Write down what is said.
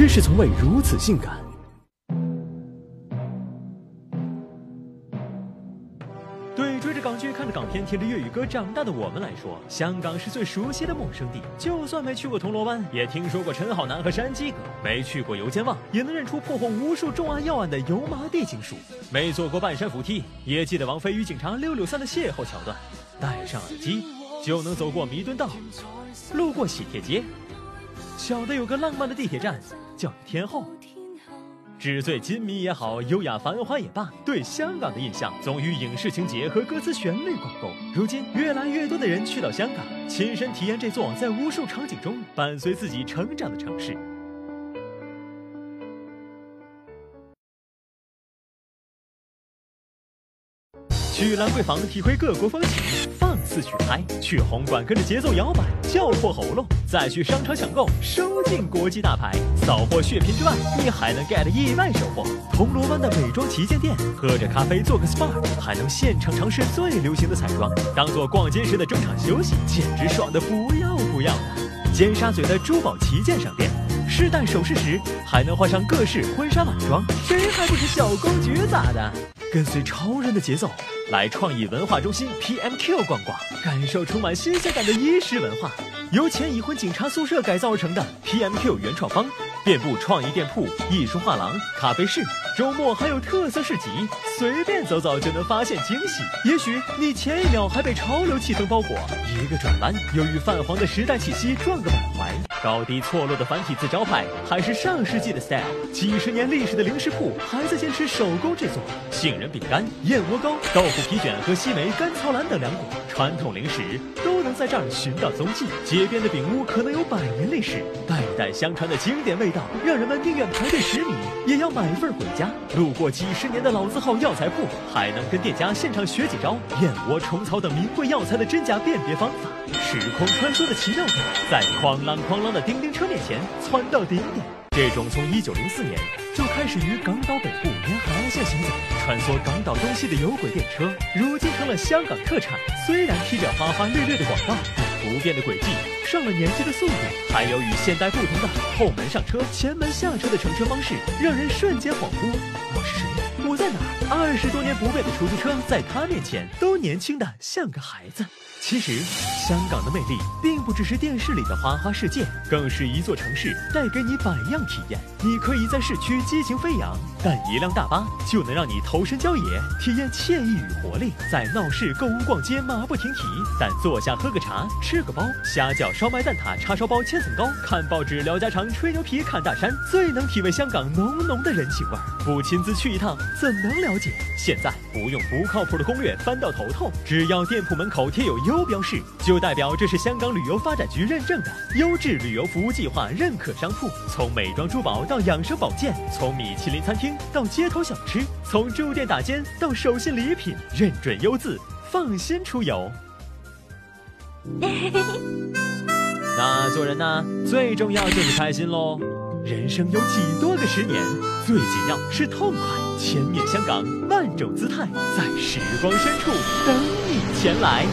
真是从未如此性感。对追着港剧、看着港片、听着粤语歌长大的我们来说，香港是最熟悉的陌生地。就算没去过铜锣湾，也听说过陈浩南和山鸡哥；没去过油尖旺，也能认出破获无数重案要案的油麻地警署；没坐过半山扶梯，也记得王菲与警察六六三的邂逅桥段。戴上耳机，就能走过弥敦道，路过喜帖街。小的有个浪漫的地铁站，叫天后。纸醉金迷也好，优雅繁华也罢，对香港的印象总与影视情节和歌词旋律挂钩。如今，越来越多的人去到香港，亲身体验这座在无数场景中伴随自己成长的城市。去兰桂坊体会各国风情，放肆去嗨；去红馆跟着节奏摇摆，叫破喉咙；再去商场抢购，收进国际大牌。扫货血拼之外，你还能 get 意外收获。铜锣湾的美妆旗舰店，喝着咖啡做个 SPA，还能现场尝试最流行的彩妆，当做逛街时的中场休息，简直爽的不要不要的。尖沙咀的珠宝旗舰商店，试戴首饰时还能换上各式婚纱晚装，谁还不是小公举咋的？跟随超人的节奏。来创意文化中心 PMQ 逛逛，感受充满新鲜感的衣食文化。由前已婚警察宿舍改造而成的 PMQ 原创坊，遍布创意店铺、艺术画廊、咖啡室。周末还有特色市集，随便走走就能发现惊喜。也许你前一秒还被潮流气氛包裹，一个转弯又与泛黄的时代气息撞个满怀。高低错落的繁体字招牌，还是上世纪的 style。几十年历史的零食铺，还在坚持手工制作。杏仁饼干、燕窝糕、豆腐皮卷和西梅甘草兰等凉果，传统零食都能在这儿寻到踪迹。街边的饼屋可能有百年历史，代代相传的经典味道，让人们宁愿排队十米也要买份回家。路过几十年的老字号药材铺，还能跟店家现场学几招燕窝、虫草等名贵药材的真假辨别方法。时空穿梭的奇妙感，在哐啷哐啷的叮叮车面前窜到顶点。这种从一九零四年就开始于港岛北部沿海岸线行走、穿梭港岛东西的有轨电车，如今成了香港特产。虽然披着花花绿绿的广告，但不变的轨迹，上了年纪的速度，还有与现代不同的后门上车、前门下车的乘车方式，让人瞬间恍惚：我是谁？我在哪？二十多年不变的出租车，在他面前都年轻的像个孩子。其实，香港的魅力并不只是电视里的花花世界，更是一座城市带给你百样体验。你可以在市区激情飞扬，但一辆大巴就能让你投身郊野，体验惬意与活力。在闹市购物逛街马不停蹄，但坐下喝个茶，吃个包，虾饺、烧麦、蛋挞、叉烧包、千层糕，看报纸、聊家常、吹牛皮、看大山，最能体味香港浓浓的人情味儿。不亲自去一趟，怎能了解？现在不用不靠谱的攻略翻到头痛，只要店铺门口贴有优标识，就代表这是香港旅游发展局认证的优质旅游服务计划认可商铺。从美妆珠宝到养生保健，从米其林餐厅到街头小吃，从住店打尖到手信礼品，认准优字，放心出游。那做人呢，最重要就是开心喽。人生有几多个十年？最紧要是痛快。千面香港，万种姿态，在时光深处等你前来。